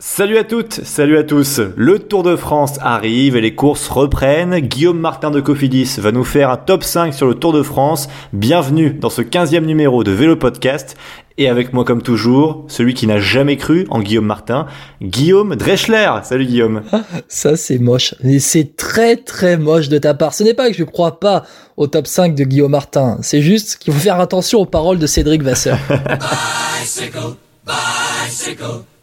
Salut à toutes, salut à tous. Le Tour de France arrive et les courses reprennent. Guillaume Martin de Cofidis va nous faire un top 5 sur le Tour de France. Bienvenue dans ce 15e numéro de Vélo Podcast. Et avec moi comme toujours, celui qui n'a jamais cru en Guillaume Martin, Guillaume Dreschler. Salut Guillaume. Ça c'est moche. C'est très très moche de ta part. Ce n'est pas que je ne crois pas au top 5 de Guillaume Martin. C'est juste qu'il faut faire attention aux paroles de Cédric Vasseur. bicycle, bicycle.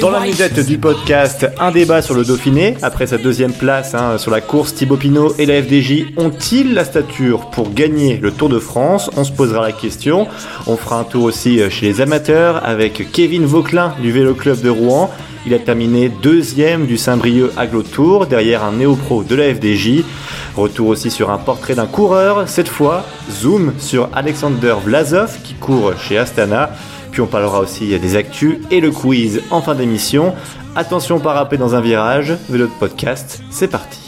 dans la musette du podcast, un débat sur le Dauphiné. Après sa deuxième place hein, sur la course, Thibaut Pinot et la FDJ ont-ils la stature pour gagner le Tour de France? On se posera la question. On fera un tour aussi euh, chez les amateurs avec Kevin Vauclin du Vélo Club de Rouen. Il a terminé deuxième du Saint-Brieuc Aglo Tour derrière un néo-pro de la FDJ. Retour aussi sur un portrait d'un coureur, cette fois zoom sur Alexander Vlasov qui court chez Astana. On parlera aussi des actus et le quiz en fin d'émission. Attention parapet dans un virage, vélo de podcast, c'est parti.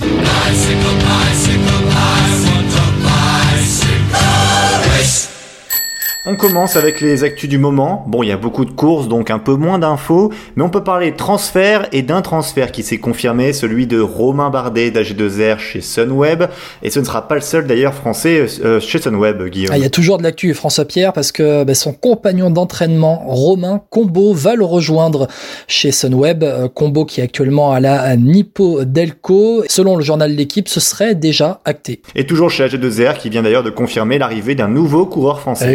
On commence avec les actus du moment. Bon, il y a beaucoup de courses, donc un peu moins d'infos, mais on peut parler transfert et d'un transfert qui s'est confirmé, celui de Romain Bardet d'AG2R chez Sunweb. Et ce ne sera pas le seul d'ailleurs français euh, chez Sunweb, Guillaume. Ah, il y a toujours de l'actu, François Pierre, parce que bah, son compagnon d'entraînement, Romain Combo, va le rejoindre chez Sunweb. Euh, Combo qui est actuellement à la Nippo Delco. Selon le journal de l'équipe, ce serait déjà acté. Et toujours chez AG2R, qui vient d'ailleurs de confirmer l'arrivée d'un nouveau coureur français.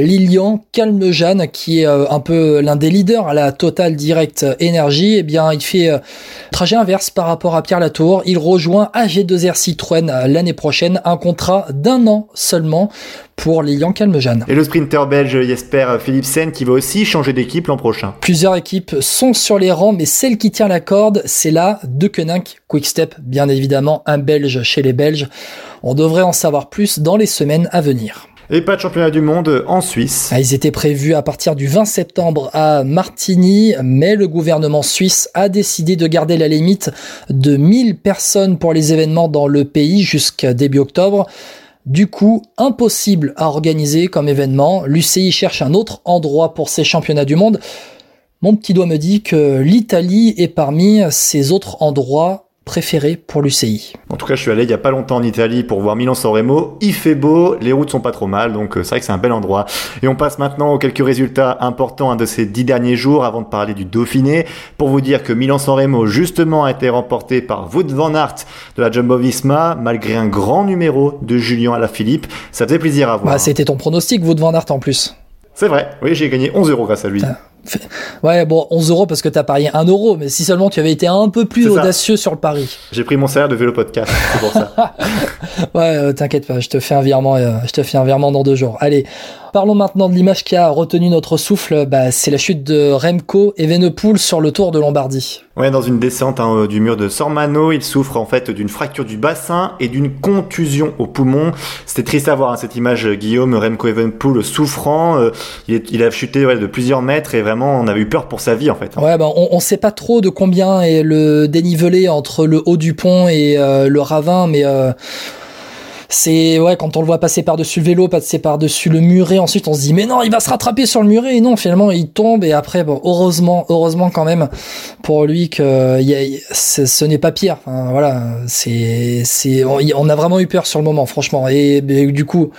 Calme Jeanne, qui est euh, un peu l'un des leaders à la Total Direct Energy, eh bien, il fait euh, trajet inverse par rapport à Pierre Latour. Il rejoint AG2R Citroën euh, l'année prochaine, un contrat d'un an seulement pour Lilian Calmejane. Et le sprinter belge Jesper Philipsen qui va aussi changer d'équipe l'an prochain. Plusieurs équipes sont sur les rangs, mais celle qui tient la corde, c'est la de Koenig Quickstep, bien évidemment, un Belge chez les Belges. On devrait en savoir plus dans les semaines à venir. Et pas de championnat du monde en Suisse. Ah, ils étaient prévus à partir du 20 septembre à Martigny, mais le gouvernement suisse a décidé de garder la limite de 1000 personnes pour les événements dans le pays jusqu'à début octobre. Du coup, impossible à organiser comme événement. L'UCI cherche un autre endroit pour ces championnats du monde. Mon petit doigt me dit que l'Italie est parmi ces autres endroits préféré pour l'UCI. En tout cas, je suis allé il y a pas longtemps en Italie pour voir Milan-San Remo. Il fait beau, les routes sont pas trop mal, donc euh, c'est vrai que c'est un bel endroit. Et on passe maintenant aux quelques résultats importants de ces dix derniers jours avant de parler du Dauphiné. Pour vous dire que Milan-San Remo, justement, a été remporté par Wout van Aert de la Jumbo-Visma, malgré un grand numéro de Julien Alaphilippe. Ça faisait plaisir à voir. Bah, C'était ton pronostic, Wout van Aert, en plus. C'est vrai, oui, j'ai gagné 11 euros grâce à lui. Ouais, bon, 11 euros parce que t'as parié 1 euro, mais si seulement tu avais été un peu plus audacieux sur le pari. J'ai pris mon salaire de vélo podcast, c'est pour ça. ouais, euh, t'inquiète pas, je te fais un virement, euh, je te fais un virement dans deux jours. Allez, Parlons maintenant de l'image qui a retenu notre souffle. Bah, c'est la chute de Remco Evenepoel sur le Tour de Lombardie. Ouais, dans une descente hein, du mur de Sormano, il souffre en fait d'une fracture du bassin et d'une contusion au poumon. C'était triste à voir hein, cette image, Guillaume Remco Evenepoel souffrant. Euh, il, a chuté de plusieurs mètres et vraiment on avait eu peur pour sa vie en fait. Ouais, bah, on, sait pas trop de combien est le dénivelé entre le haut du pont et euh, le ravin, mais euh, c'est ouais quand on le voit passer par-dessus le vélo, passer par-dessus le muret, ensuite on se dit mais non, il va se rattraper sur le muret et non, finalement il tombe et après bon, heureusement, heureusement quand même pour lui que ce n'est pas pire. voilà, c'est c'est on, a vraiment eu peur sur le moment franchement et, du coup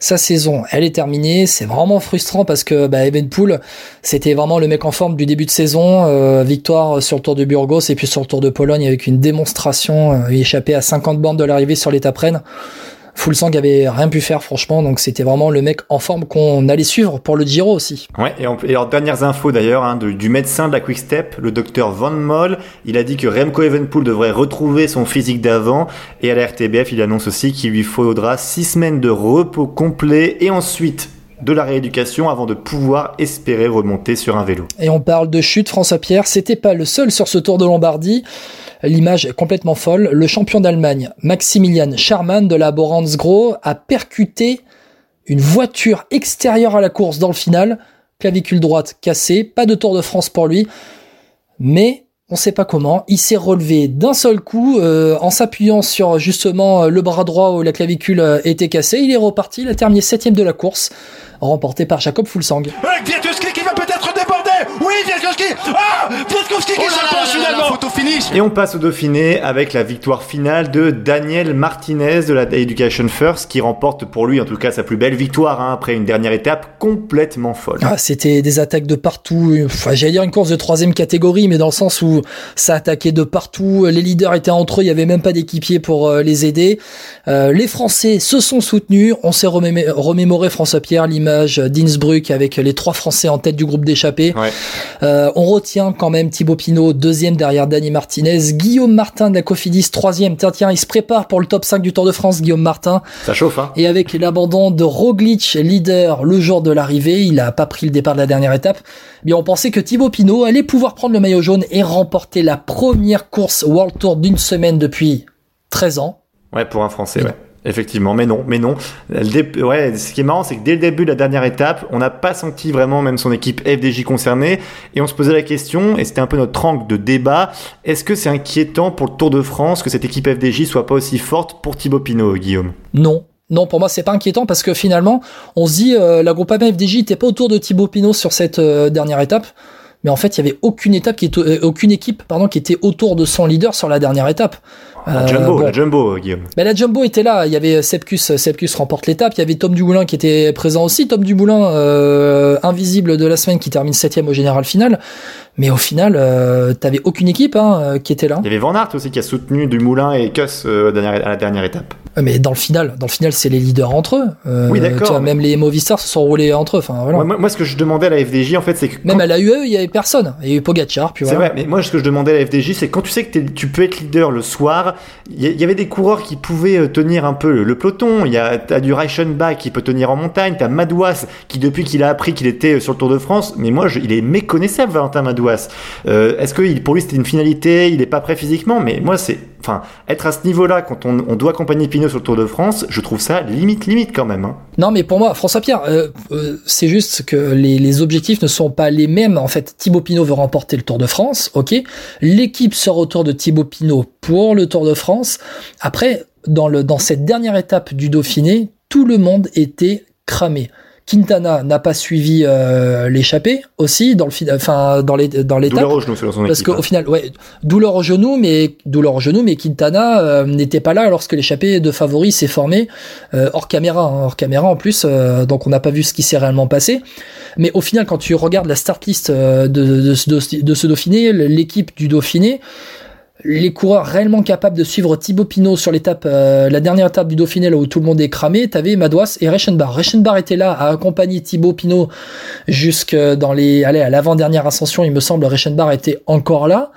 sa saison, elle est terminée. C'est vraiment frustrant parce que bah, Evenpool, c'était vraiment le mec en forme du début de saison. Euh, victoire sur le Tour de Burgos et puis sur le Tour de Pologne avec une démonstration. Euh, échappé à 50 bandes de l'arrivée sur l'étape Rennes. Fulsang avait rien pu faire franchement, donc c'était vraiment le mec en forme qu'on allait suivre pour le Giro aussi. Ouais, et, alors dernières infos d'ailleurs hein, du médecin de la Quick Step, le docteur Van Moll, il a dit que Remco Evenpool devrait retrouver son physique d'avant, et à la RTBF il annonce aussi qu'il lui faudra six semaines de repos complet et ensuite de la rééducation avant de pouvoir espérer remonter sur un vélo. Et on parle de chute, François Pierre, c'était pas le seul sur ce Tour de Lombardie. L'image est complètement folle. Le champion d'Allemagne, Maximilian Scharmann de la Gros, a percuté une voiture extérieure à la course dans le final, clavicule droite cassée, pas de Tour de France pour lui, mais on sait pas comment, il s'est relevé d'un seul coup euh, en s'appuyant sur justement le bras droit où la clavicule euh, était cassée, il est reparti, il a terminé septième de la course, remporté par Jacob Fulsang. Oui, Ah Kwiatkowski qui s'impose finalement Photo finish Et on passe au Dauphiné avec la victoire finale de Daniel Martinez de la Education First qui remporte pour lui en tout cas sa plus belle victoire hein, après une dernière étape complètement folle. Ah, c'était des attaques de partout. Enfin, j'allais dire une course de troisième catégorie, mais dans le sens où ça attaquait de partout. Les leaders étaient entre eux, il y avait même pas d'équipier pour euh, les aider. Euh, les Français se sont soutenus. On s'est remémoré François Pierre l'image d'Innsbruck avec les trois Français en tête du groupe d'échappée. Euh, on retient quand même Thibaut Pinot, deuxième derrière Dani Martinez. Guillaume Martin de la Cofidis, troisième. Tiens, tiens, il se prépare pour le top 5 du Tour de France, Guillaume Martin. Ça chauffe, hein. Et avec l'abandon de Roglic, leader, le jour de l'arrivée, il a pas pris le départ de la dernière étape. Mais on pensait que Thibaut Pinot allait pouvoir prendre le maillot jaune et remporter la première course World Tour d'une semaine depuis 13 ans. Ouais, pour un Français, ouais. Effectivement, mais non, mais non. Ouais, ce qui est marrant, c'est que dès le début de la dernière étape, on n'a pas senti vraiment même son équipe FDJ concernée, et on se posait la question, et c'était un peu notre angle de débat, est-ce que c'est inquiétant pour le Tour de France que cette équipe FDJ soit pas aussi forte pour Thibaut Pinot, Guillaume? Non, non, pour moi, c'est pas inquiétant parce que finalement, on se dit, euh, la groupe FDJ n'était pas autour de Thibaut Pinot sur cette euh, dernière étape. Mais en fait, il y avait aucune étape qui était, euh, aucune équipe, pardon, qui était autour de son leader sur la dernière étape. La Jumbo, la Jumbo, Guillaume. Ben, la Jumbo était là. Il y avait Sepkus, Sepkus remporte l'étape. Il y avait Tom Dumoulin qui était présent aussi. Tom Dumoulin, euh, invisible de la semaine, qui termine septième au général final. Mais au final, euh, t'avais aucune équipe hein, qui était là. Il y avait Van Aert aussi qui a soutenu Dumoulin et Kuss à la dernière étape. Mais dans le final, dans le final, c'est les leaders entre eux. Euh, oui, d'accord. Même les Movistar se sont roulés entre eux. Enfin, voilà. moi, ce que je demandais à la FDJ, en fait, c'est que. Même à la UE, il y avait personne. Il y a eu Pogacar, puis C'est vrai, mais moi, ce que je demandais à la FDJ, c'est quand tu sais que tu peux être leader le soir, il y, avait des coureurs qui pouvaient euh, tenir un peu le, peloton. Il y a as du Reichenbach qui peut tenir en montagne. T'as Madouas qui, depuis qu'il a appris qu'il était euh, sur le Tour de France, mais moi, je, il est méconnaissable, Valentin Madouas. Est-ce que pour lui, c'était une finalité? Il est pas prêt physiquement, mais moi, c'est. Enfin, être à ce niveau-là quand on, doit accompagner Pinot sur le Tour de France, je trouve ça limite, limite quand même. Hein. Non, mais pour moi, François Pierre, euh, euh, c'est juste que les, objectifs ne sont pas les mêmes. En fait, Thibaut Pinot veut remporter le Tour de France, ok. L'équipe sort autour de Thibaut Pinot pour le Tour de France. Après, dans cette dernière étape du Dauphiné, tout le monde était cramé. Quintana n'a pas suivi euh, l'échappée aussi dans le enfin dans les dans l'étape. Douleur au genou son Parce qu'au hein. final, ouais, douleur au genou, mais douleur au genou, mais Quintana euh, n'était pas là lorsque l'échappée de favori s'est formée euh, hors caméra, hein, hors caméra en plus, donc on n'a pas vu ce qui s'est réellement passé. Mais au final, quand tu regardes la start list de, de, de, de ce Dauphiné, l'équipe du Dauphiné les coureurs réellement capables de suivre Thibaut Pinot sur l'étape, euh, la dernière étape du Dauphiné, là où tout le monde est cramé, t'avais Madouas et Reichenbach. Reichenbach était là à accompagner Thibaut Pinot jusque dans les, allez, à l'avant-dernière ascension, il me semble, Reichenbach était encore là.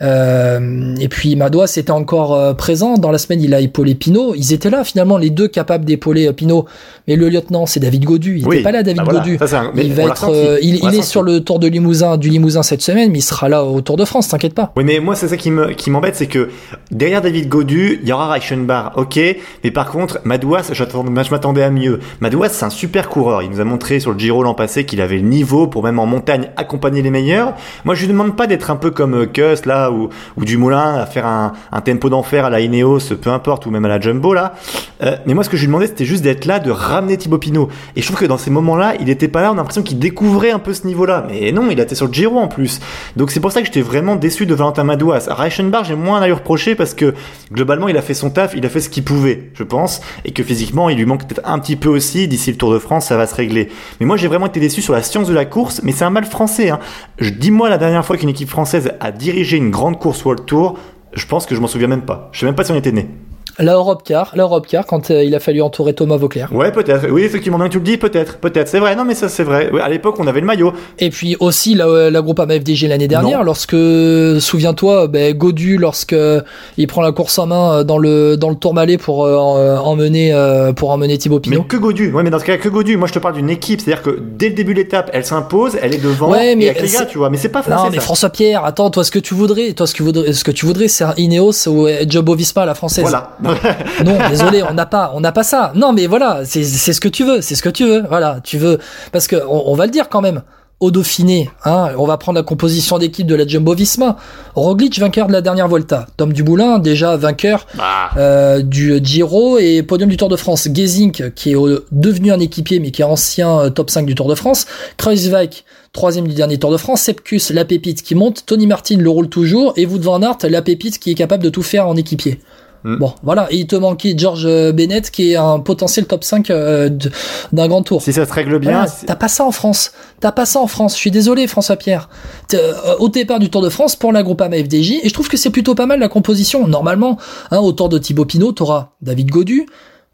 Euh, et puis Madouas était encore euh, présent. Dans la semaine, il a épaulé Pinot. Ils étaient là finalement, les deux capables d'épauler Pinot. Mais le lieutenant, c'est David Godu. Il n'était pas là, David bah Godu. il va être, il, il est sur le Tour de Limousin, du Limousin cette semaine, mais il sera là au Tour de France. T'inquiète pas. Oui, mais moi c'est ça qui me qui m'embête, c'est que derrière David Godu, il y aura Reichenbach, ok. Mais par contre, Madouas, je m'attendais à mieux. Madouas, c'est un super coureur. Il nous a montré sur le Giro l'an passé qu'il avait le niveau pour même en montagne accompagner les meilleurs. Moi, je lui demande pas d'être un peu comme Kuss là ou, du Moulin à faire un, tempo d'enfer à la Ineos, peu importe, ou même à la Jumbo là. Euh, mais moi, ce que je lui demandais, c'était juste d'être là, de ramener Thibaut Pinot. Et je trouve que dans ces moments-là, il était pas là. On a l'impression qu'il découvrait un peu ce niveau-là. Mais non, il était sur le Giro en plus. Donc c'est pour ça que j'étais vraiment déçu de Valentin Madouas. Reichenbach, j'ai moins à lui reprocher parce que globalement, il a fait son taf, il a fait ce qu'il pouvait, je pense, et que physiquement, il lui manque peut-être un petit peu aussi. D'ici le Tour de France, ça va se régler. Mais moi, j'ai vraiment été déçu sur la science de la course. Mais c'est un mal français. Hein. Dis-moi la dernière fois qu'une équipe française a dirigé une grande course World Tour, je pense que je m'en souviens même pas. Je sais même pas si on était né. La Europe Car, la Europe Car, quand euh, il a fallu entourer Thomas Vauclair. Ouais, peut-être. Oui, effectivement, maintenant tu le dis, peut-être, peut-être. C'est vrai. Non, mais ça, c'est vrai. à l'époque, on avait le maillot. Et puis aussi la, euh, la groupe FDG l'année dernière, lorsque, souviens-toi, ben, Godu, lorsque il prend la course en main euh, dans le dans le Tourmalet pour emmener pour emmener Thibaut Pinot. Mais que Godu. Ouais, mais dans ce cas, que Godu. Moi, je te parle d'une équipe, c'est-à-dire que dès le début de l'étape, elle s'impose, elle est devant. Ouais, mais avec les gars, tu vois. Mais c'est pas français. Non, mais François Pierre, attends, toi, ce que tu voudrais, toi, ce que, ce que tu voudrais, c'est un Ineos ou Jobo Vispa la française. Voilà. non, désolé, on n'a pas, on n'a pas ça. Non, mais voilà, c'est ce que tu veux, c'est ce que tu veux. Voilà, tu veux parce que on va le dire quand même au Dauphiné, hein, on va prendre la composition d'équipe de la Jumbo-Visma. Roglic, vainqueur de la dernière Volta. Tom Dumoulin, déjà vainqueur bah. euh, du Giro et podium du Tour de France. Gezink, qui est devenu un équipier, mais qui est ancien euh, top 5 du Tour de France. Kruiswijk, troisième du dernier Tour de France. Sepkus, la pépite qui monte. Tony Martin le roule toujours. Et Wout van Aert, la pépite qui est capable de tout faire en équipier. Mm. Bon, voilà. Et il te manquait George Bennett, qui est un potentiel top 5 euh, d'un grand tour. Si ça se règle bien. T'as pas ça en France. T'as pas ça en France. Je suis désolé, François Pierre. Euh, au départ du Tour de France pour la Groupama FDJ, et je trouve que c'est plutôt pas mal la composition. Normalement, hein, au Tour de Thibaut Pinot, t'auras David Godu,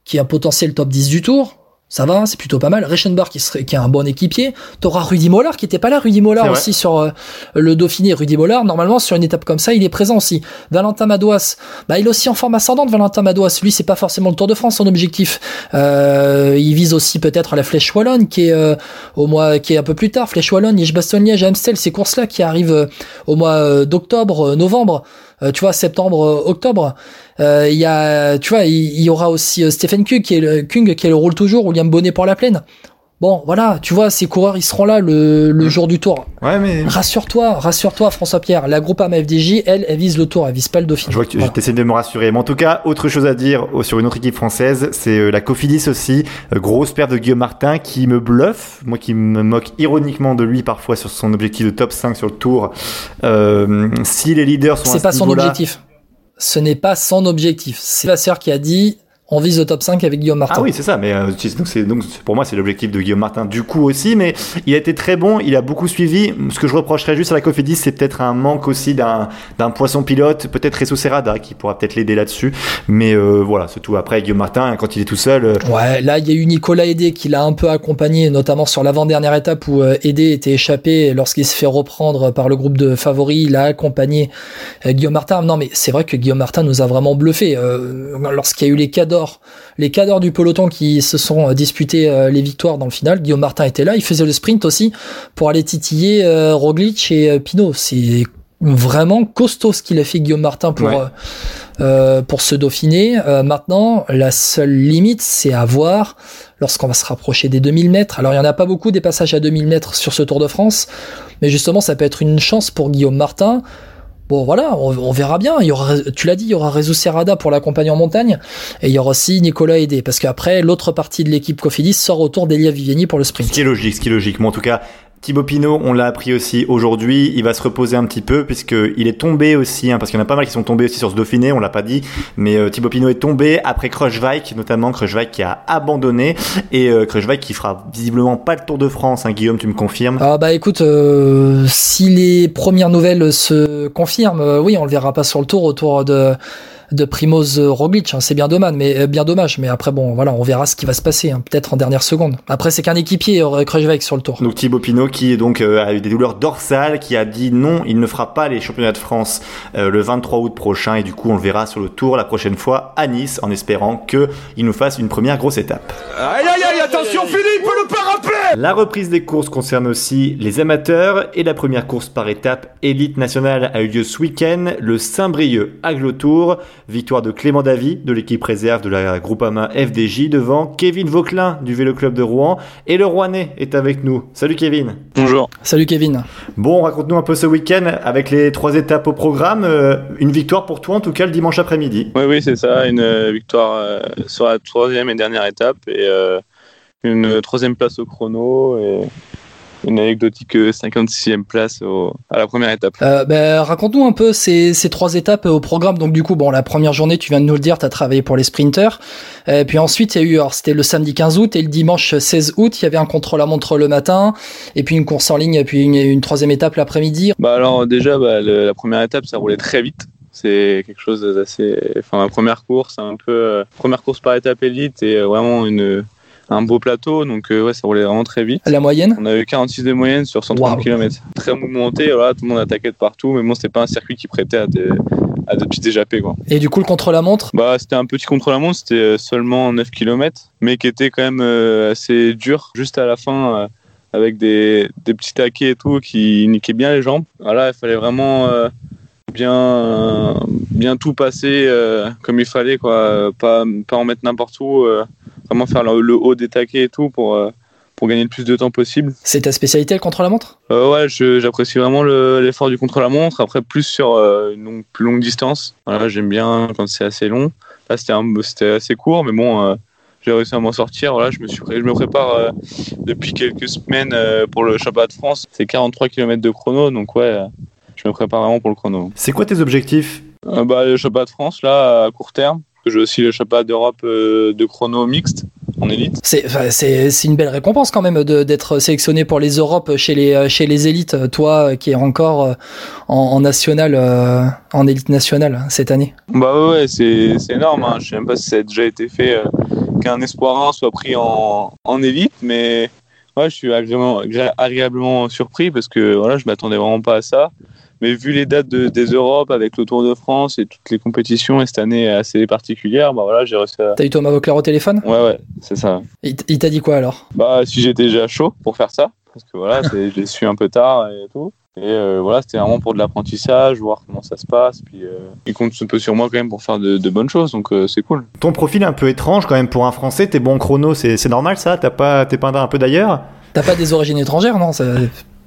qui est un potentiel top 10 du Tour ça va, c'est plutôt pas mal. Reichenbach qui serait qui est un bon équipier. T'auras Rudy Mollard qui était pas là, Rudy Mollard aussi sur euh, le Dauphiné. Rudy Mollard, normalement sur une étape comme ça, il est présent aussi. Valentin Madouas, bah il est aussi en forme ascendante. Valentin Madouas, lui c'est pas forcément le Tour de France son objectif. Euh, il vise aussi peut-être la Flèche wallonne qui est euh, au mois qui est un peu plus tard. Flèche wallonne, Liège-Bastogne-Liège, Amstel, ces courses là qui arrivent au mois d'octobre, novembre. Tu vois septembre, octobre. Euh, il y a, tu vois, il y, aura aussi euh, Stephen Kung qui est le, Kung qui est le rôle toujours, William Bonnet pour la plaine. Bon, voilà, tu vois, ces coureurs, ils seront là le, le jour du tour. Ouais, mais. Rassure-toi, rassure-toi, François-Pierre. La groupe AMFDJ, elle, elle vise le tour, elle vise pas le Dauphiné. Je vois que tu essaies de me rassurer. Mais en tout cas, autre chose à dire sur une autre équipe française, c'est la Cofidis aussi. Grosse perte de Guillaume Martin qui me bluffe. Moi qui me moque ironiquement de lui parfois sur son objectif de top 5 sur le tour. Euh, si les leaders sont C'est pas son objectif ce n'est pas son objectif. C'est la sœur qui a dit on vise le top 5 avec Guillaume Martin. Ah oui, c'est ça. Mais euh, donc, pour moi, c'est l'objectif de Guillaume Martin du coup aussi. Mais il a été très bon. Il a beaucoup suivi. Ce que je reprocherais juste à la Cofidis, c'est peut-être un manque aussi d'un, poisson pilote, peut-être Resso Serrada qui pourra peut-être l'aider là-dessus. Mais euh, voilà, c'est tout. Après, Guillaume Martin, quand il est tout seul. Euh, ouais, là, il y a eu Nicolas Aidé qui l'a un peu accompagné, notamment sur l'avant-dernière étape où Aidé était échappé lorsqu'il se fait reprendre par le groupe de favoris. Il a accompagné Guillaume Martin. Non, mais c'est vrai que Guillaume Martin nous a vraiment bluffé. lorsqu'il y a eu les cadors, les cadres du peloton qui se sont euh, disputés euh, les victoires dans le final. Guillaume Martin était là, il faisait le sprint aussi pour aller titiller euh, Roglic et Pinot. C'est vraiment costaud ce qu'il a fait Guillaume Martin pour pour se dauphiner. maintenant, la seule limite, c'est à voir lorsqu'on va se rapprocher des 2000 mètres. Alors, il y en a pas beaucoup des passages à 2000 mètres sur ce Tour de France, mais justement, ça peut être une chance pour Guillaume Martin Bon voilà, on, verra bien. Tu l'as dit, il y aura Rezo Serrada pour l'accompagner en montagne et il y aura aussi Nicolas Aidé parce qu'après l'autre partie de l'équipe Cofidis sort autour d'Elia Viviani pour le sprint. Ce qui est logique, ce qui est logique. Mais en tout cas, Thibaut Pinot, on l'a appris aussi aujourd'hui, il va se reposer un petit peu puisqu'il est tombé aussi, hein, parce qu'il y en a pas mal qui sont tombés aussi sur ce Dauphiné, on l'a pas dit, mais euh, Thibaut Pinot est tombé après Kruijswijk, notamment Kruijswijk qui a abandonné et euh, Kruijswijk qui fera visiblement pas le Tour de France. Hein, Guillaume, tu me confirmes? Ah bah écoute, euh, si les premières nouvelles se confirment, euh, oui, on le verra pas sur le Tour autour de de Primoz Roglic. Hein. C'est bien dommage, mais euh, bien dommage. Mais après, bon, voilà, on verra ce qui va se passer. Hein. Peut-être en dernière seconde. Après, c'est qu'un équipier euh, Kruijswijk sur le tour. Donc Thibaut Pinot qui donc euh, a eu des douleurs dorsales, qui a dit non, il ne fera pas les championnats de France le 23 août prochain. Et du coup, on le verra sur le tour la prochaine fois à Nice, en espérant que il nous fasse une première grosse étape. Aïe aïe aïe, attention Philippe, le parapet La reprise des courses concerne aussi les amateurs et la première course par étape élite nationale a eu lieu ce week-end, le Saint-Brieuc Aglotour. Victoire de Clément Davy de l'équipe réserve de la Groupama FDJ devant Kevin Vauclin du Vélo Club de Rouen. Et le Rouennais est avec nous. Salut Kevin. Bonjour. Salut Kevin. Bon, raconte-nous un peu ce week-end avec les trois étapes au programme. Euh, une victoire pour toi en tout cas le dimanche après-midi. Oui, oui, c'est ça. Une euh, victoire euh, sur la troisième et dernière étape et une troisième place au chrono. Et une anecdotique 56e euh, place à la première étape. Euh, ben, raconte-nous un peu ces, trois étapes au programme. Donc du coup, bon, la première journée, tu viens de nous le dire, tu as travaillé pour les sprinters. Et puis ensuite, il y a eu, alors c'était le samedi 15 août et le dimanche 16 août, il y avait un contrôle à montre le matin, et puis une course en ligne, et puis une, troisième étape l'après-midi. Bah alors déjà, bah, la première étape, ça roulait très vite c'est quelque chose d'assez enfin la première course un peu euh, première course par étape élite et vraiment une un beau plateau, donc euh, ouais, ça roulait vraiment très vite. La moyenne? On avait 46 de moyenne sur 130 km. Très mouvementé, voilà, tout le monde attaquait de partout, mais bon, c'était pas un circuit qui prêtait à des, à des petits échappés. Quoi. Et du coup, le contre-la-montre bah, C'était un petit contre-la-montre, c'était euh, seulement 9 km, mais qui était quand même euh, assez dur, juste à la fin, avec des, des petits taquets et tout qui niquaient bien les jambes. Voilà, il fallait vraiment bien, bien tout passer comme il fallait, quoi. Pas, pas en mettre n'importe où. Vraiment faire le, le, haut des taquets et tout pour pour gagner le plus de temps possible. C'est ta spécialité le contre-la-montre? Euh, Ouais, j'apprécie vraiment l'effort du contre-la-montre. Après, plus sur euh, une plus longue distance. Voilà, J'aime bien quand c'est assez long. Là, c'était assez court, mais bon, euh, j'ai réussi à m'en sortir. Voilà, je, me suis, je me prépare euh, depuis quelques semaines pour le championnat de France. C'est 43 km de chrono, donc ouais, je me prépare vraiment pour le chrono. C'est quoi tes objectifs? Bah, Le championnat de France, là, à court terme. J'ai aussi le championnat d'Europe de chrono mixte en élite. C'est une belle récompense quand même d'être sélectionné pour les Europes chez les, chez les élites, toi qui es encore euh, en, national, euh, en élite nationale cette année. Bah ouais, c'est énorme. Hein. Je sais même pas si ça a déjà été fait euh, qu'un espoir 1 soit pris en, en élite, mais ouais, je suis agréablement, agréablement surpris parce que voilà, je m'attendais vraiment pas à ça. Mais vu les dates des Europes avec le Tour de France et toutes les compétitions, et cette année assez particulière, bah voilà, j'ai réussi à. T'as eu Thomas Vauclair au téléphone? Ouais, ouais, c'est ça. Il t'a dit quoi alors? Bah, si j'étais déjà chaud pour faire ça, parce que voilà, j'ai su un peu tard et tout. Et euh, voilà, c'était vraiment pour de l'apprentissage, voir comment ça se passe. Puis euh, il compte un peu sur moi quand même pour faire de, bonnes choses, donc euh, c'est cool. Ton profil est un peu étrange quand même pour un Français. T'es bon chrono, c'est normal ça? T'as pas, t'es pas un peu d'ailleurs? T'as pas des origines étrangères, non?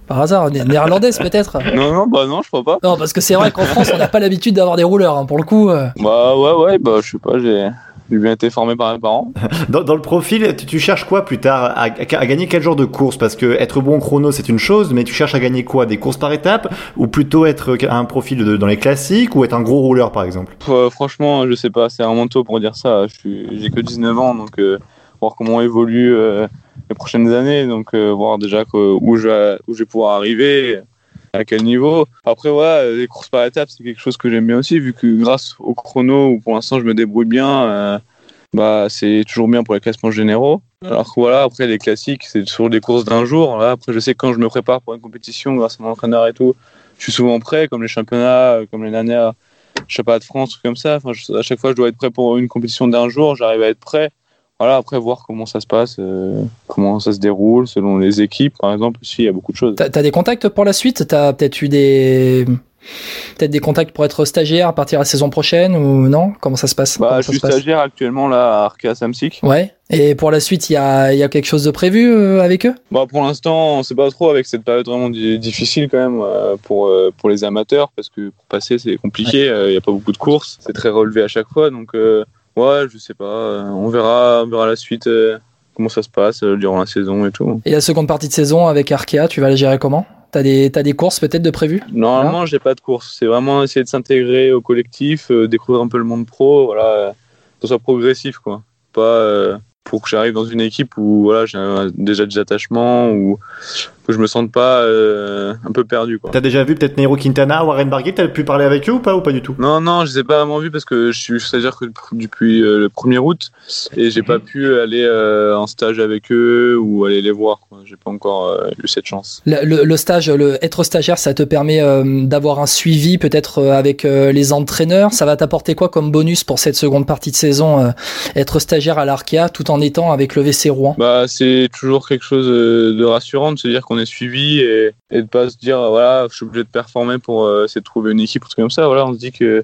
Par hasard, néerlandaise peut-être? Non, non, bah non, je crois pas. Non, parce que c'est vrai qu'en France, on n'a pas l'habitude d'avoir des rouleurs, hein, pour le coup. Euh. Bah ouais, ouais, bah je sais pas, j'ai bien été formé par mes parents. Dans, dans le profil, tu, cherches quoi plus tard? À, gagner quel genre de course? Parce que être bon chrono, c'est une chose, mais tu cherches à gagner quoi? Des courses par étapes? Ou plutôt être un profil de, dans les classiques? Ou être un gros rouleur, par exemple? Euh, Franchement, je sais pas, c'est vraiment tôt pour dire ça. J'ai que 19 ans, donc euh, voir comment on évolue les prochaines années. Donc, euh, voir déjà où, je, où je vais pouvoir arriver, à quel niveau. Après, ouais, les courses par étapes, c'est quelque chose que j'aime bien aussi, vu que grâce au chrono, où pour l'instant je me débrouille bien, euh, bah, c'est toujours bien pour les classements généraux. Alors voilà, après les classiques, c'est toujours des courses d'un jour. Après, je sais que quand je me prépare pour une compétition, grâce à mon entraîneur et tout, je suis souvent prêt, comme les championnats, comme les dernières pas de France, comme ça. Enfin, à chaque fois, je dois être prêt pour une compétition d'un jour, j'arrive à être prêt voilà, après voir comment ça se passe, euh, comment ça se déroule selon les équipes, par exemple. Aussi, il y a beaucoup de choses. T'as as des contacts pour la suite? T'as peut-être eu des peut-être des contacts pour être stagiaire à partir de la saison prochaine ou non? Comment ça se passe? Bah, Je suis stagiaire actuellement là à Arkea Samsic. Ouais. Et pour la suite, il y a, y a, quelque chose de prévu euh, avec eux? Bah, Pour l'instant, on sait pas trop avec cette période vraiment difficile quand même euh, pour, pour les amateurs parce que pour passer c'est compliqué, il n'y a pas beaucoup de courses, c'est très relevé à chaque fois donc Ouais, je sais pas. Euh, on verra, on verra la suite, euh, comment ça se passe euh, durant la saison et tout. Et la seconde partie de saison avec Arkea, tu vas la gérer comment? T'as des, as des courses peut-être de prévues? Normalement, j'ai pas de course. C'est vraiment essayer de s'intégrer au collectif, découvrir un peu le monde pro, voilà, que ce soit progressif, quoi. Pas pour que j'arrive dans une équipe où voilà, j'ai déjà des attachements ou que je me sente pas euh, un peu perdu. T'as déjà vu peut-être Nairo Quintana, Warren Barguil, t'as pu parler avec eux ou pas ou pas du tout? Non, non, je les ai pas vraiment vus parce que je suis stagiaire que depuis euh, le 1er août et j'ai pas pu aller euh, en stage avec eux ou aller les voir. J'ai pas encore eu cette chance. Le, le, stage, le, être stagiaire, ça te permet d'avoir un suivi peut-être avec les entraîneurs. Ça va t'apporter quoi comme bonus pour cette seconde partie de saison Être stagiaire à l'Arkea tout en étant avec le VC Rouen? Bah, c'est toujours quelque chose de rassurant de se dire qu'on suivi et, et de pas se dire voilà je suis obligé de performer pour euh, essayer de trouver une équipe ou truc comme ça voilà on se dit que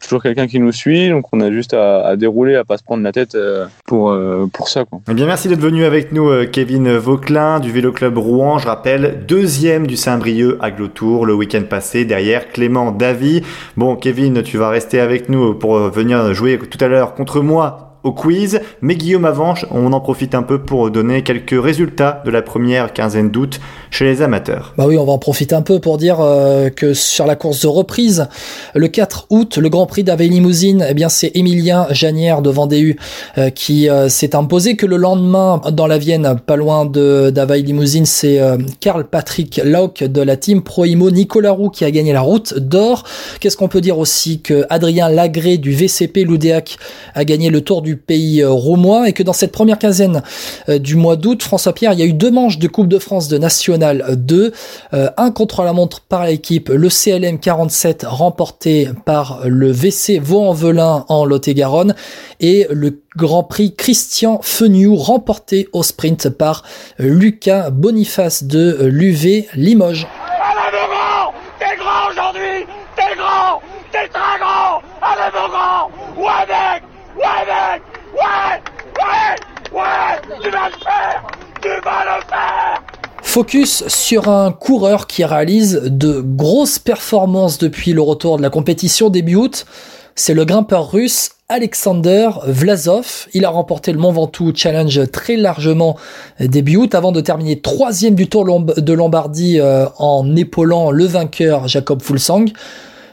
toujours quelqu'un qui nous suit, donc on a juste à, à, dérouler, à pas se prendre la tête euh, pour, euh, pour ça. Quoi. Eh bien, merci d'être venu avec nous, Kevin Vauclin du Vélo Club Rouen. Je rappelle, deuxième du Saint-Brieuc à Glotour le week-end passé, derrière Clément Davy. Bon, Kevin, tu vas rester avec nous pour venir jouer tout à l'heure contre moi au quiz. Mais Guillaume Avanche, on en profite un peu pour donner quelques résultats de la première quinzaine d'août chez les amateurs. Bah oui, on va en profiter un peu pour dire euh, que sur la course de reprise, le 4 août, le Grand Prix d'Ave Limousine, eh bien c'est Emilien Janière de Vendée euh, qui euh, s'est imposé que le lendemain dans la Vienne, pas loin de Limousine, c'est Karl Patrick Lauck de la team Proimo, Nicolas Roux qui a gagné la route d'or. Qu'est-ce qu'on peut dire aussi que Adrien Lagré du VCP Loudéac a gagné le Tour du pays roumois et que dans cette première quinzaine du mois d'août, François Pierre, il y a eu deux manches de Coupe de France de National 2. Euh, un contre-la-montre par l'équipe, le CLM 47 remporté par le VC Vaux-en-Velin en Lot-et-Garonne et le Grand Prix Christian Feniou remporté au sprint par Lucas Boniface de l'UV Limoges. T'es grand aujourd'hui T'es grand Tu vas le faire Focus sur un coureur qui réalise de grosses performances depuis le retour de la compétition début août. C'est le grimpeur russe Alexander Vlasov. Il a remporté le Mont Ventoux Challenge très largement début août avant de terminer troisième du Tour de Lombardie euh, en épaulant le vainqueur Jacob Fulsang.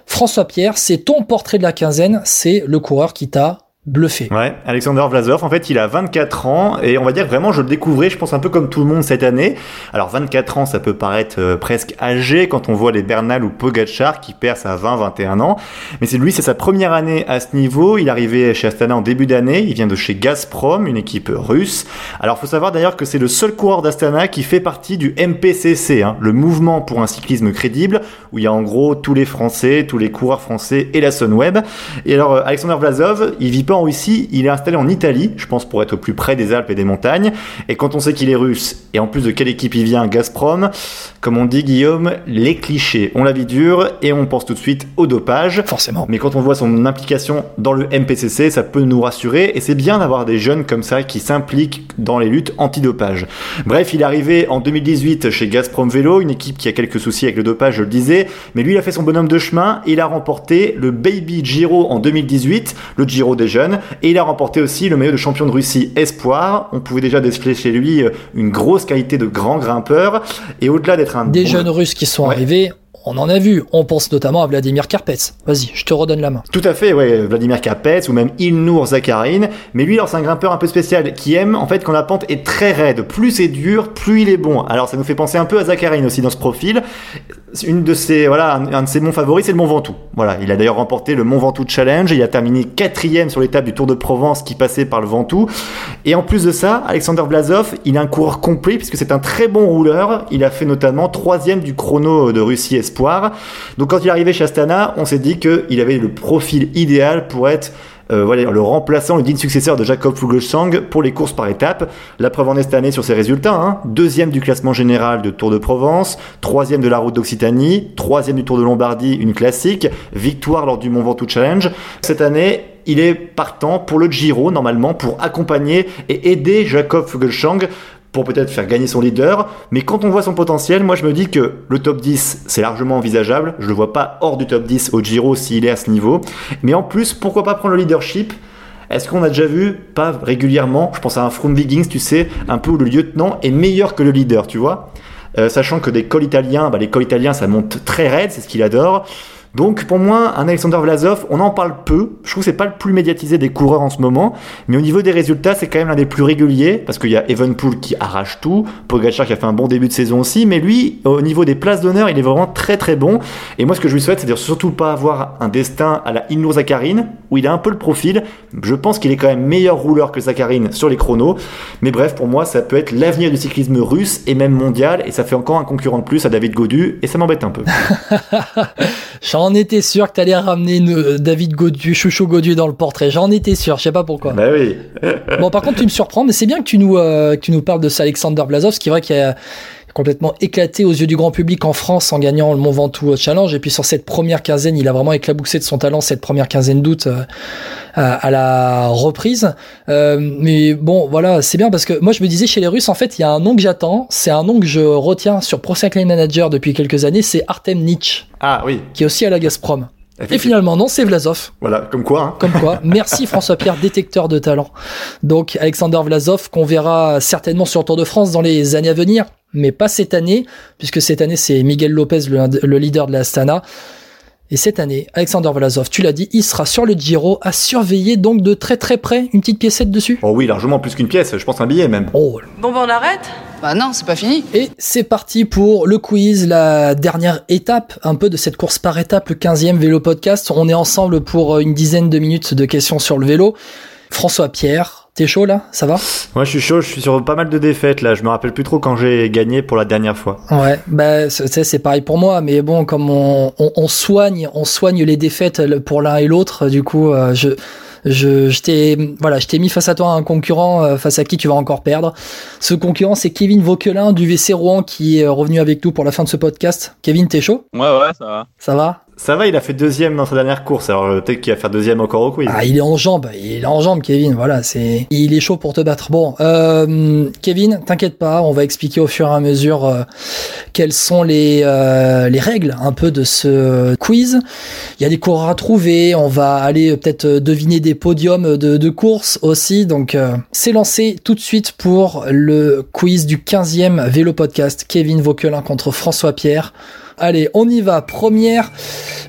François Pierre, c'est ton portrait de la quinzaine, c'est le coureur qui t'a bluffé. Ouais, Alexander Vlasov, en fait, il a 24 ans et on va dire vraiment, je le découvrais, je pense un peu comme tout le monde cette année. Alors 24 ans, ça peut paraître euh, presque âgé quand on voit les Bernal ou Pogacar qui percent à 20-21 ans, mais c'est lui, c'est sa première année à ce niveau. Il est arrivé chez Astana en début d'année, il vient de chez Gazprom, une équipe russe. Alors faut savoir d'ailleurs que c'est le seul coureur d'Astana qui fait partie du MPCC, hein, le mouvement pour un cyclisme crédible, où il y a en gros tous les Français, tous les coureurs français et la Sunweb. Et alors euh, Alexander Vlasov, il vit pas en Russie, il est installé en Italie, je pense pour être au plus près des Alpes et des montagnes. Et quand on sait qu'il est russe, et en plus de quelle équipe il vient, Gazprom, comme on dit Guillaume, les clichés, on la vie dure et on pense tout de suite au dopage. Forcément. Mais quand on voit son implication dans le MPCC, ça peut nous rassurer et c'est bien d'avoir des jeunes comme ça qui s'impliquent dans les luttes anti-dopage. Bref, il est arrivé en 2018 chez Gazprom Vélo, une équipe qui a quelques soucis avec le dopage, je le disais, mais lui il a fait son bonhomme de chemin et il a remporté le Baby Giro en 2018, le Giro des jeunes et il a remporté aussi le maillot de champion de Russie Espoir. On pouvait déjà déceler chez lui euh, une grosse qualité de grand grimpeur. Et au-delà d'être un... Des jeunes Russes qui sont arrivés, on en a vu. On pense notamment à Vladimir Karpets. Vas-y, je te redonne la main. Tout à fait, ouais. Vladimir Karpets ou même Ilnur Zakharin. Mais lui, alors, c'est un grimpeur un peu spécial qui aime, en fait, quand la pente est très raide. Plus c'est dur, plus il est bon. Alors, ça nous fait penser un peu à Zakharin aussi dans ce profil. Une de ses, voilà, un, de ses monts favoris, c'est le Mont Ventoux. Voilà. Il a d'ailleurs remporté le Mont Ventoux Challenge. Il a terminé quatrième sur l'étape du Tour de Provence qui passait par le Ventoux. Et en plus de ça, Alexander Blazov, il a un coureur complet puisque c'est un très bon rouleur. Il a fait notamment troisième du chrono de Russie Espoir. Donc quand il est arrivé chez Astana, on s'est dit qu'il avait le profil idéal pour être euh, voilà, le remplaçant, le digne successeur de Jacob Fuglsang pour les courses par étapes. La preuve en est cette année sur ses résultats. Hein. Deuxième du classement général de Tour de Provence, troisième de la route d'Occitanie, troisième du Tour de Lombardie, une classique, victoire lors du Mont Ventoux Challenge. Cette année, il est partant pour le Giro, normalement, pour accompagner et aider Jacob Fuglsang pour peut-être faire gagner son leader. Mais quand on voit son potentiel, moi je me dis que le top 10, c'est largement envisageable. Je ne le vois pas hors du top 10 au Giro s'il est à ce niveau. Mais en plus, pourquoi pas prendre le leadership? Est-ce qu'on a déjà vu, pas régulièrement, je pense à un Froome Wiggins, tu sais, un peu où le lieutenant est meilleur que le leader, tu vois? Euh, Sachant que des cols italiens, bah, les cols italiens ça monte très raide, c'est ce qu'il adore. Donc pour moi, un Alexander Vlasov, on en parle peu. Je trouve que c'est pas le plus médiatisé des coureurs en ce moment, mais au niveau des résultats, c'est quand même l'un des plus réguliers parce qu'il y a Evenpool qui arrache tout, Pogacar qui a fait un bon début de saison aussi, mais lui, au niveau des places d'honneur, il est vraiment très très bon. Et moi, ce que je lui souhaite, c'est de surtout pas avoir un destin à la Inur Zakharine où il a un peu le profil. Je pense qu'il est quand même meilleur rouleur que Zakharine sur les chronos. Mais bref, pour moi, ça peut être l'avenir du cyclisme russe et même mondial, et ça fait encore un concurrent de plus à David Godu, et ça m'embête un peu. J'en étais sûr que t'allais ramener David Godu, Chouchou Godu dans le portrait. J'en étais sûr, je sais pas pourquoi. Bah oui. bon, par contre, tu me surprends, mais c'est bien que tu nous, euh, que tu nous parles de ça, Alexander Blazov, ce qui est vrai qu'il a complètement éclaté aux yeux du grand public en France en gagnant le Mont Ventoux Challenge. Et puis sur cette première quinzaine, il a vraiment éclaboussé de son talent cette première quinzaine d'août euh, à, la reprise. Euh, mais bon, voilà, c'est bien parce que moi je me disais chez les Russes, en fait, il y a un nom que j'attends. C'est un nom que je retiens sur Pro Cycling Manager depuis quelques années. C'est Artem Nietzsche. Ah oui. Qui est aussi à la Gazprom. Et finalement, non, c'est Vlasov. Voilà, comme quoi. Hein. Comme quoi. Merci François-Pierre, détecteur de talent. Donc, Alexander Vlasov, qu'on verra certainement sur le Tour de France dans les années à venir mais pas cette année, puisque cette année c'est Miguel Lopez, le, leader de la Astana. Et cette année, Alexander Vlasov, tu l'as dit, il sera sur le Giro à surveiller donc de très très près une petite piécette dessus. Oh oui, largement plus qu'une pièce, je pense un billet même. Oh. Bon ben on arrête Bah non, c'est pas fini. Et c'est parti pour le quiz, la dernière étape un peu de cette course par étape, le 15e vélo podcast. On est ensemble pour une dizaine de minutes de questions sur le vélo. François Pierre, T'es chaud là? Ça va? Moi je suis chaud, je suis sur pas mal de défaites là. Je me rappelle plus trop quand j'ai gagné pour la dernière fois. Ouais, bah c'est pareil pour moi, mais bon, comme on, on, soigne, on soigne les défaites pour l'un et l'autre, du coup, euh, je je, je t'ai voilà, je t'ai mis face à toi un concurrent euh, face à qui tu vas encore perdre. Ce concurrent, c'est Kevin Vauquelin du VC Rouen qui est revenu avec nous pour la fin de ce podcast. Kevin, t'es chaud? Ouais, ouais, ça va. Ça va? Ça va, il a fait deuxième dans sa dernière course, alors euh, peut-être qu'il va faire deuxième encore au quiz. Ah, il est en jambes, il est en jambes, Kevin. Voilà, c'est, il est chaud pour te battre. Bon, euh, Kevin, t'inquiète pas, on va expliquer au fur et à mesure euh, quelles sont les euh, les règles un peu de ce quiz. Il y a des coureurs à trouver, on va aller peut-être deviner des podiums de, de course aussi. Donc, c'est lancé tout de suite pour le quiz du 15e vélo podcast. Kevin Vauquelin contre François Pierre. Allez, on y va. Première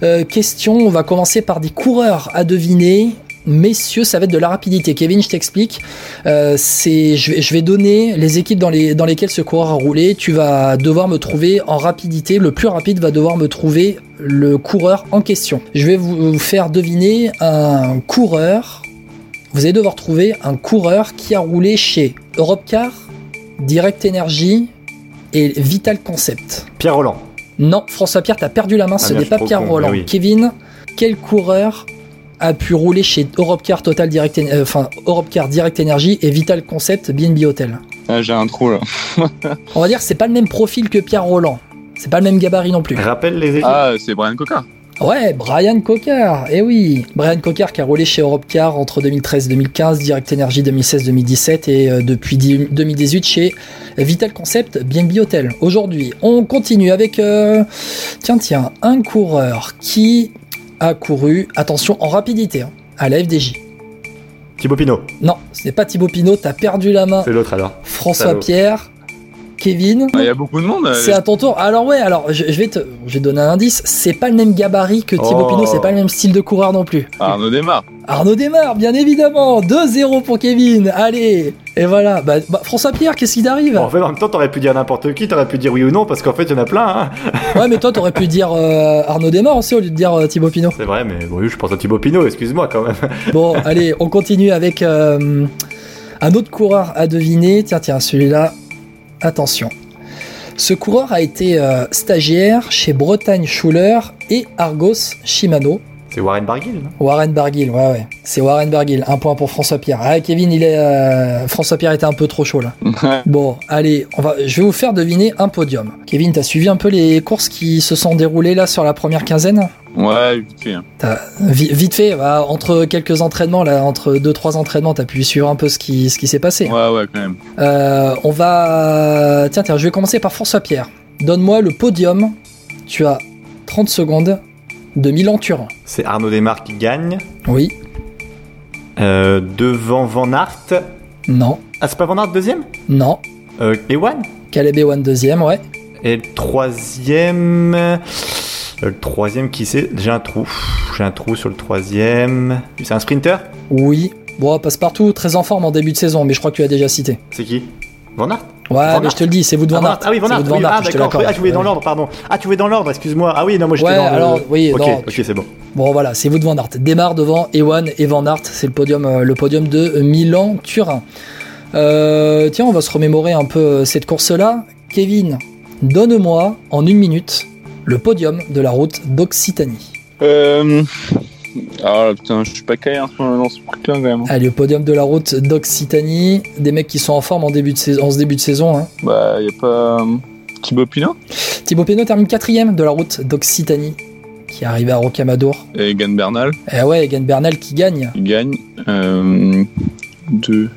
euh, question. On va commencer par des coureurs à deviner. Messieurs, ça va être de la rapidité. Kevin, je t'explique. Euh, je vais, donner les équipes dans, les, dans lesquelles ce coureur a roulé. Tu vas devoir me trouver en rapidité. Le plus rapide va devoir me trouver le coureur en question. Je vais vous faire deviner un coureur. Vous allez devoir trouver un coureur qui a roulé chez Europcar, Direct Energy et Vital Concept. Pierre Roland. Non, François Pierre, t'as perdu la main, ce Ah, n'est bien, pas Pierre con, Roland. oui. Kevin, quel coureur a pu rouler chez Europcar Total Direct, euh, enfin Europcar Direct Energy et Vital Concept BNB Hotel? Ah, j'ai un trou là. On va dire que c'est pas le même profil que Pierre Roland. C'est pas le même gabarit non plus. Rappelle les équipes. Ah, c'est Brian Coca. Ouais, Brian Cocard, eh oui. Brian Cocard qui a roulé chez Europcar entre 2013 et 2015, Direct Energy 2016-2017 et euh, depuis 10 2018 chez Vital Concept BNB Hotel. Aujourd'hui, on continue avec, euh, tiens, tiens, un coureur qui a couru, attention, en rapidité, hein, à la FDJ. Thibaut Pinot, Non, ce n'est pas Thibaut Pinot, t'as perdu la main. c'est l'autre alors. François. Pierre, Kevin. Ah, Il y a beaucoup de monde. euh, C'est à ton tour. Alors ouais, alors je, je vais te, je vais te donner un indice. C'est pas le même gabarit que Thibaut Oh. Pinot, c'est pas le même style de coureur non plus. Arnaud démarre. Arnaud démarre, bien évidemment. 2-0 pour Kevin. Allez. Et voilà. Bah, bah, François Pierre, qu'est-ce qui t'arrive? Bon, en fait, en même temps, t'aurais pu dire n'importe qui, t'aurais pu dire oui ou non, parce qu'en fait, il y en a plein. Hein. Ouais, mais toi, t'aurais pu dire euh, Arnaud démarre aussi au lieu de dire euh, Thibaut Pinot. C'est vrai, mais bon, oui, je pense à Thibaut Pinot, excuse-moi quand même. Bon, allez, on continue avec euh, un autre coureur à deviner. Tiens, tiens, celui-là. Attention. Ce coureur a été euh, stagiaire chez Bretagne Schuller et Argos Shimano. C'est Warren Barguil, non? Warren Barguil, ouais, ouais. C'est Warren Barguil. Un point pour François Pierre. Ah, Kevin, il est. euh, François Pierre était un peu trop chaud là. Bon, allez, on va, je vais vous faire deviner un podium. Kevin, t'as suivi un peu les courses qui se sont déroulées là sur la première quinzaine? Ouais, vite fait. hein. Vite fait, bah, entre quelques entraînements, là, entre deux trois entraînements, t'as pu suivre un peu ce qui, ce qui s'est passé. Ouais, ouais, quand même. Euh, on va. Tiens, tiens, je vais commencer par François Pierre. Donne-moi le podium. Tu as 30 secondes de Milan-Turin. C'est Arnaud Desmarques qui gagne. Oui, Euh, devant Van Aert. non, Ah, c'est pas Van Aert deuxième? Non. euh, Ewan? Caleb Ewan deuxième, ouais. Et le troisième. euh, Le troisième, qui c'est? J'ai un trou. J'ai un trou sur le troisième. C'est un sprinter? Oui. Bon, passe partout, très en forme en début de saison, mais je crois que tu l'as déjà cité. C'est qui? Van Aert? Ouais, mais je te le dis, c'est vous de Van ah, Aert. ah oui, Van Aert. oui, ah, je te d'accord. Ah, tu voulais dans l'ordre, pardon. Ah, tu voulais dans l'ordre, excuse-moi. Ah oui, non, moi j'étais Ouais, dans le- alors, oui, Ok, non, ok, tu- c'est bon. Bon, voilà, c'est vous de Van Aert. Démarre devant Ewan et Van Aert. C'est le podium, euh, le podium de Milan-Turin. Euh, tiens, on va se remémorer un peu euh, cette course-là. Kevin, donne-moi en une minute le podium de la route d'Occitanie. Euh... Ah putain, je suis pas calé hein, dans ce truc-là quand même. Allez, le podium de la route d'Occitanie. Des mecs qui sont en forme en, début de saison, en ce début de saison. Hein. Bah, y a pas. euh, Thibaut Pinot? Thibaut Pinot termine quatrième de la route d'Occitanie, qui est arrivé à Rocamadour. et Egan Bernal? Et ouais, Egan Bernal qui gagne. Il gagne. Euh... Deux.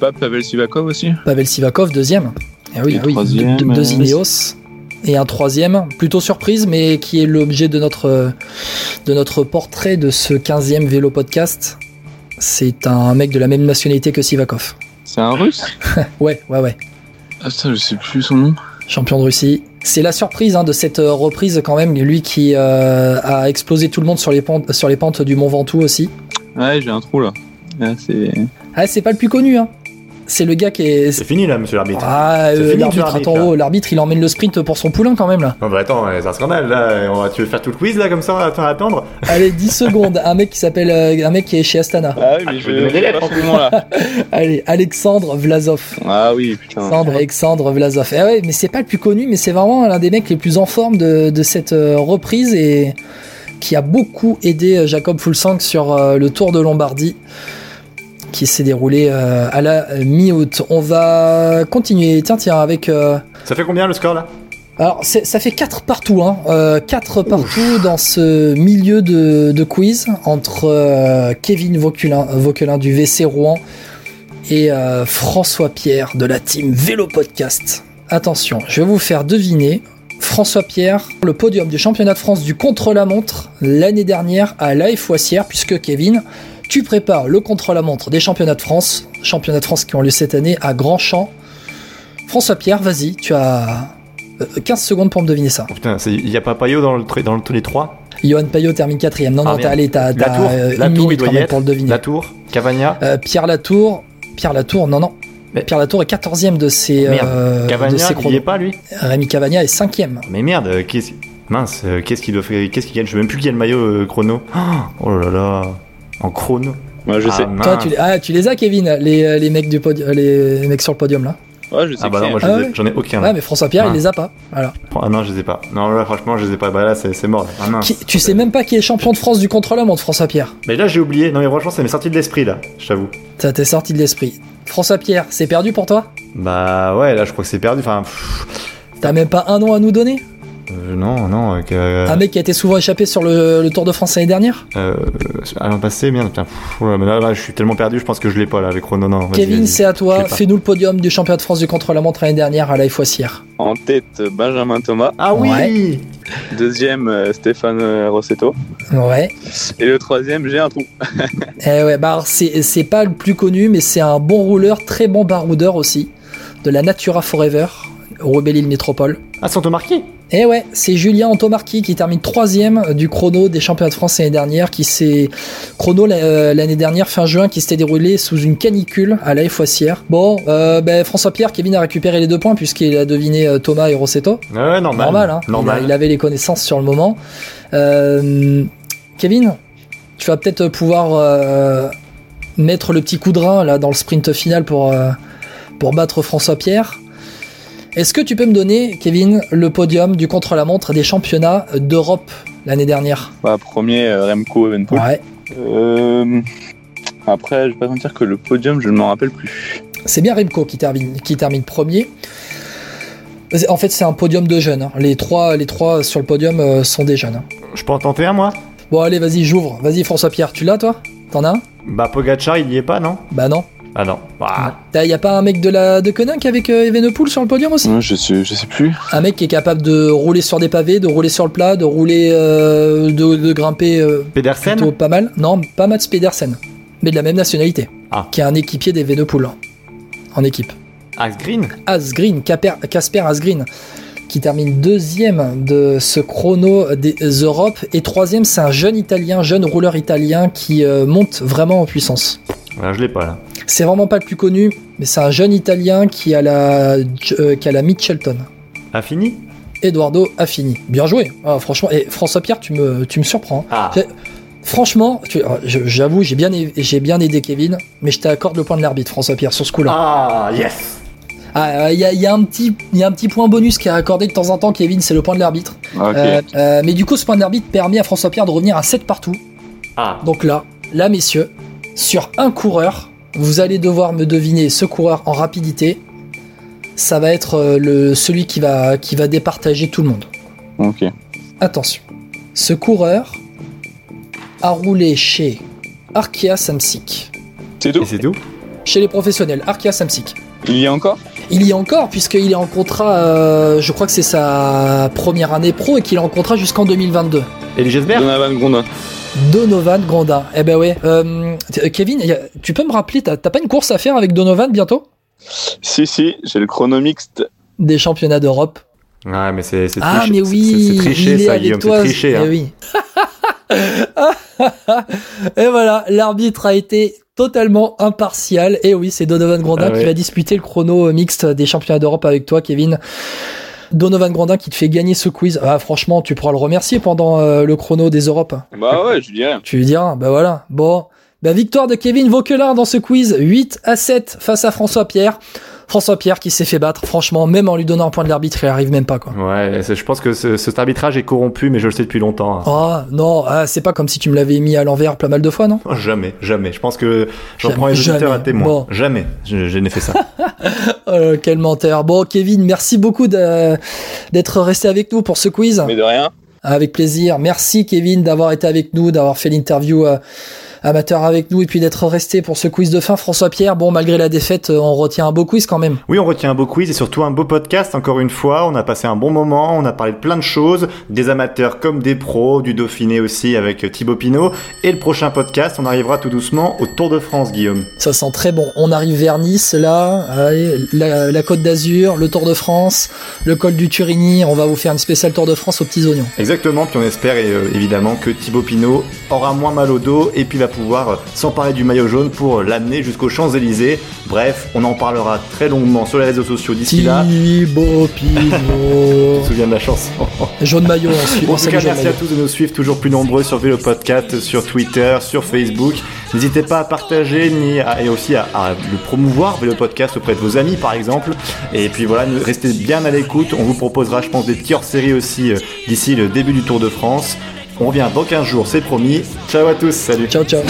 Pas Pavel Sivakov aussi? Pavel Sivakov, deuxième. Et oui, Et ah oui, deux, deux euh, Ineos. Et un troisième, plutôt surprise, mais qui est l'objet de notre, de notre portrait de ce 15e vélo podcast. C'est un mec de la même nationalité que Sivakov. C'est un russe? Ouais, ouais, ouais. Ah ça, je sais plus son nom. Champion de Russie. C'est la surprise hein, de cette euh, reprise quand même. Lui qui euh, a explosé tout le monde sur les, pentes, sur les pentes du Mont Ventoux aussi. Ouais, j'ai un trou là. C'est. Ah, c'est pas le plus connu. Hein. C'est le gars qui est... C'est fini là, monsieur l'arbitre. Ah, C'est euh, fini, l'arbitre, l'arbitre, attends, oh, l'arbitre, il emmène le sprint pour son poulain quand même là. Non, bah attends, c'est un scandale là. On va, tu veux faire tout le quiz là comme ça, va attendre- Allez, 10 secondes. Un mec qui s'appelle, euh, un mec qui est chez Astana. Ah oui, mais je donner lettres, pas en son nom là. Allez, Alexandre Vlasov. Ah oui, putain. Alexandre, Alexandre Vlasov. Eh ouais, mais c'est pas le plus connu, mais c'est vraiment l'un des mecs les plus en forme de, de cette euh, reprise et qui a beaucoup aidé Jacob Fulsang sur le Tour de Lombardie qui s'est déroulé euh, à la euh, mi-août. On va continuer, tiens, tiens, avec... euh, Ça fait combien le score là? Alors, ça fait 4 partout, hein. 4 partout dans ce milieu de, de quiz entre Kevin Vauquelin, Vauquelin, du VC Rouen et François Pierre de la team Vélo Podcast. Attention, je vais vous faire deviner François Pierre, le podium du championnat de France du contre-la-montre l'année dernière à La Foissière, puisque Kevin, tu prépares le contre-la-montre des championnats de France, championnats de France qui ont lieu cette année à Grandchamp. François Pierre, vas-y, tu as 15 euh, secondes pour me deviner ça. Oh putain, il n'y a pas Payot dans, le, dans tous les trois? Johan Payot termine quatrième. Non, ah, non, allez, t'as la tour, euh, une minute pour le deviner. La tour, Cavagna. Euh, Pierre Latour, Pierre Latour, non, non. Mais Pierre Latour est 14ème de ses. Merde. Euh, Cavagna, il est pas lui? Rémi Cavagna est 5ème. Mais merde, qu'est-ce mince, qu'est-ce qu'il doit faire Qu'est-ce qu'il gagne Je sais même plus qui a le maillot chrono. Oh là là, en chrono. Moi, je ah, sais. Toi, tu les... Ah, tu les as, Kevin, les, les mecs du podium, les mecs sur le podium là. Ouais, je sais. Ah bah non, moi ah j'en ai, aucun. Ouais, mais François Pierre, il les a pas. Voilà. Ah non, je les ai pas. Non, là, franchement, je les ai pas. Bah là, c'est mort. Ah, tu sais même pas qui est champion de France du contre-la-montre, François Pierre. Mais là, j'ai oublié. Non, mais franchement, ça m'est sorti de l'esprit là, je t'avoue. Ça t'est sorti de l'esprit. François Pierre, c'est perdu pour toi? Bah ouais, là, je crois que c'est perdu. Enfin. T'as même pas un nom à nous donner? euh, non, non. Euh, un mec qui a été souvent échappé sur le, Tour de France l'année dernière? euh, À l'an passé, merde. Putain, là, je suis tellement perdu, je pense que je l'ai pas là, avec chrono. Non, Kevin, c'est à toi. Fais-nous le podium du championnat de France du contre-la-montre l'année dernière à la Foissière. En tête, Benjamin Thomas. Ah oui Deuxième, euh, Stéphane Rossetto. Ouais. Et le troisième, j'ai un trou. eh ouais, bah c'est pas le plus connu, mais c'est un bon rouleur, très bon baroudeur aussi, de la Natura Forever, Rebelle Métropole. Ah, c'est marqué et eh ouais, c'est Julien Antomarchi qui termine troisième du chrono des championnats de France l'année dernière, qui s'est chrono euh, l'année dernière fin juin, qui s'était déroulé sous une canicule à la Foissière. Bon, euh, ben, François Pierre, Kevin a récupéré les deux points puisqu'il a deviné euh, Thomas et Rossetto. Ouais, normal. Normal, hein. normal. Il, avait les connaissances sur le moment. Kevin, tu vas peut-être pouvoir mettre le petit coup de rein là dans le sprint final pour pour battre François Pierre. Est-ce que tu peux me donner, Kevin, le podium du contre-la-montre des championnats d'Europe l'année dernière? Bah, Premier, euh, Remco Evenpool. Ouais. Euh, après, je vais pas dire que le podium, je ne m'en rappelle plus. C'est bien Remco qui termine, qui termine premier. En fait, c'est un podium de jeunes. Hein. Les, trois, les trois sur le podium euh, sont des jeunes. Hein. Je peux en tenter un, moi? Bon, allez, vas-y, j'ouvre. Vas-y, François-Pierre, tu l'as, toi? T'en as un? Bah, Pogacar, il y est pas, non? Bah, non. Ah non. Ah. Y a pas un mec de la de Koenig avec euh, Evenepoel sur le podium aussi? Je sais, je sais plus. Un mec qui est capable de rouler sur des pavés, de rouler sur le plat, de rouler, euh, de, grimper. Euh, Pedersen? Pas mal. Non, pas Mats Pedersen, mais de la même nationalité. Ah. Qui est un équipier d'Evenepoel en équipe. Asgreen? Asgreen, Casper Asgreen qui termine deuxième de ce chrono des Europes et troisième c'est un jeune italien, jeune rouleur italien qui monte vraiment en puissance. Voilà, je l'ai pas là. C'est vraiment pas le plus connu, mais c'est un jeune Italien qui a la, euh, qui a la Mitchelton. Affini Eduardo Affini. Bien joué. Ah, franchement, et François Pierre, tu me, tu me surprends. Ah. Franchement, j'avoue, j'ai bien, j'ai bien aidé Kevin, mais je t'accorde le point de l'arbitre, François Pierre, sur ce coup-là. Ah, yes ah, il y, a, un petit, y a un petit point bonus qui est accordé de temps en temps, Kevin, c'est le point de l'arbitre. Euh, euh, mais du coup, ce point de l'arbitre permet à François Pierre de revenir à 7 partout. Ah. Donc là, là, messieurs, sur un coureur, vous allez devoir me deviner ce coureur en rapidité. Ça va être euh, le, celui qui va, qui va départager tout le monde. Ok. Attention. Ce coureur a roulé chez Arkea Samsic. C'est tout c'est tout Chez les professionnels, Arkea Samsic. Il y a encore Il y a encore, puisqu'il est en contrat, euh, je crois que c'est sa première année pro et qu'il est en contrat jusqu'en 2022. Et les Jesper Donovan Donovan Grandin. Eh ben ouais. Euh, Kevin, tu peux me rappeler, t'as pas une course à faire avec Donovan bientôt? Si, si, j'ai le chrono mixte. Des championnats d'Europe. Ouais, mais c'est Ah, mais oui, c'est triché, il est ça, avec toi. Triché, eh hein. oui. et voilà, l'arbitre a été totalement impartial. Et oui, c'est Donovan Grandin ah qui va disputer le chrono mixte des championnats d'Europe avec toi, Kevin. Donovan Grandin qui te fait gagner ce quiz. Ah, franchement, tu pourras le remercier pendant euh, le chrono des Europes. Bah ouais, je lui dirais. Tu lui diras, bah voilà. Bon, bah victoire de Kevin Vauquelin dans ce quiz, 8 à 7 face à François Pierre. François Pierre qui s'est fait battre. Franchement, même en lui donnant un point de l'arbitre, il arrive même pas quoi. Ouais, je pense que ce, cet arbitrage est corrompu, mais je le sais depuis longtemps. Hein. Ah non, ah, c'est pas comme si tu me l'avais mis à l'envers plein mal de fois, non? Jamais, jamais. Je pense que j'en prends les auditeurs à témoin. Jamais, je, je n'ai fait ça. oh, quel menteur. Bon, Kevin, merci beaucoup d'être resté avec nous pour ce quiz. Mais de rien. Avec plaisir. Merci Kevin d'avoir été avec nous, d'avoir fait l'interview euh, amateur avec nous et puis d'être resté pour ce quiz de fin. François Pierre, bon, malgré la défaite, euh, on retient un beau quiz quand même. Oui, on retient un beau quiz et surtout un beau podcast. Encore une fois, on a passé un bon moment, on a parlé de plein de choses, des amateurs comme des pros, du Dauphiné aussi avec Thibaut Pinot. Et le prochain podcast, on arrivera tout doucement au Tour de France, Guillaume. Ça sent très bon. On arrive vers Nice, là, la, Côte d'Azur, le Tour de France, le col du Turini. On va vous faire une spéciale Tour de France aux petits oignons. Exactement. Puis on espère euh, évidemment que Thibaut Pinot aura moins mal au dos et puis va pouvoir s'emparer du maillot jaune pour l'amener jusqu'aux Champs-Élysées. Bref, on en parlera très longuement sur les réseaux sociaux d'ici là. Thibaut Pinot. tu te souviens de la chanson Jaune maillot, on En tout cas, merci à tous de nous suivre toujours plus nombreux sur Vélo Podcast, sur Twitter, sur Facebook. N'hésitez pas à partager ni et aussi à, le promouvoir, Vélo Podcast, auprès de vos amis par exemple. Et puis voilà, restez bien à l'écoute. On vous proposera, je pense, des petits hors-séries aussi euh, d'ici le début du Tour de France. On revient dans 15 jours, c'est promis. Ciao à tous, salut. Ciao, ciao.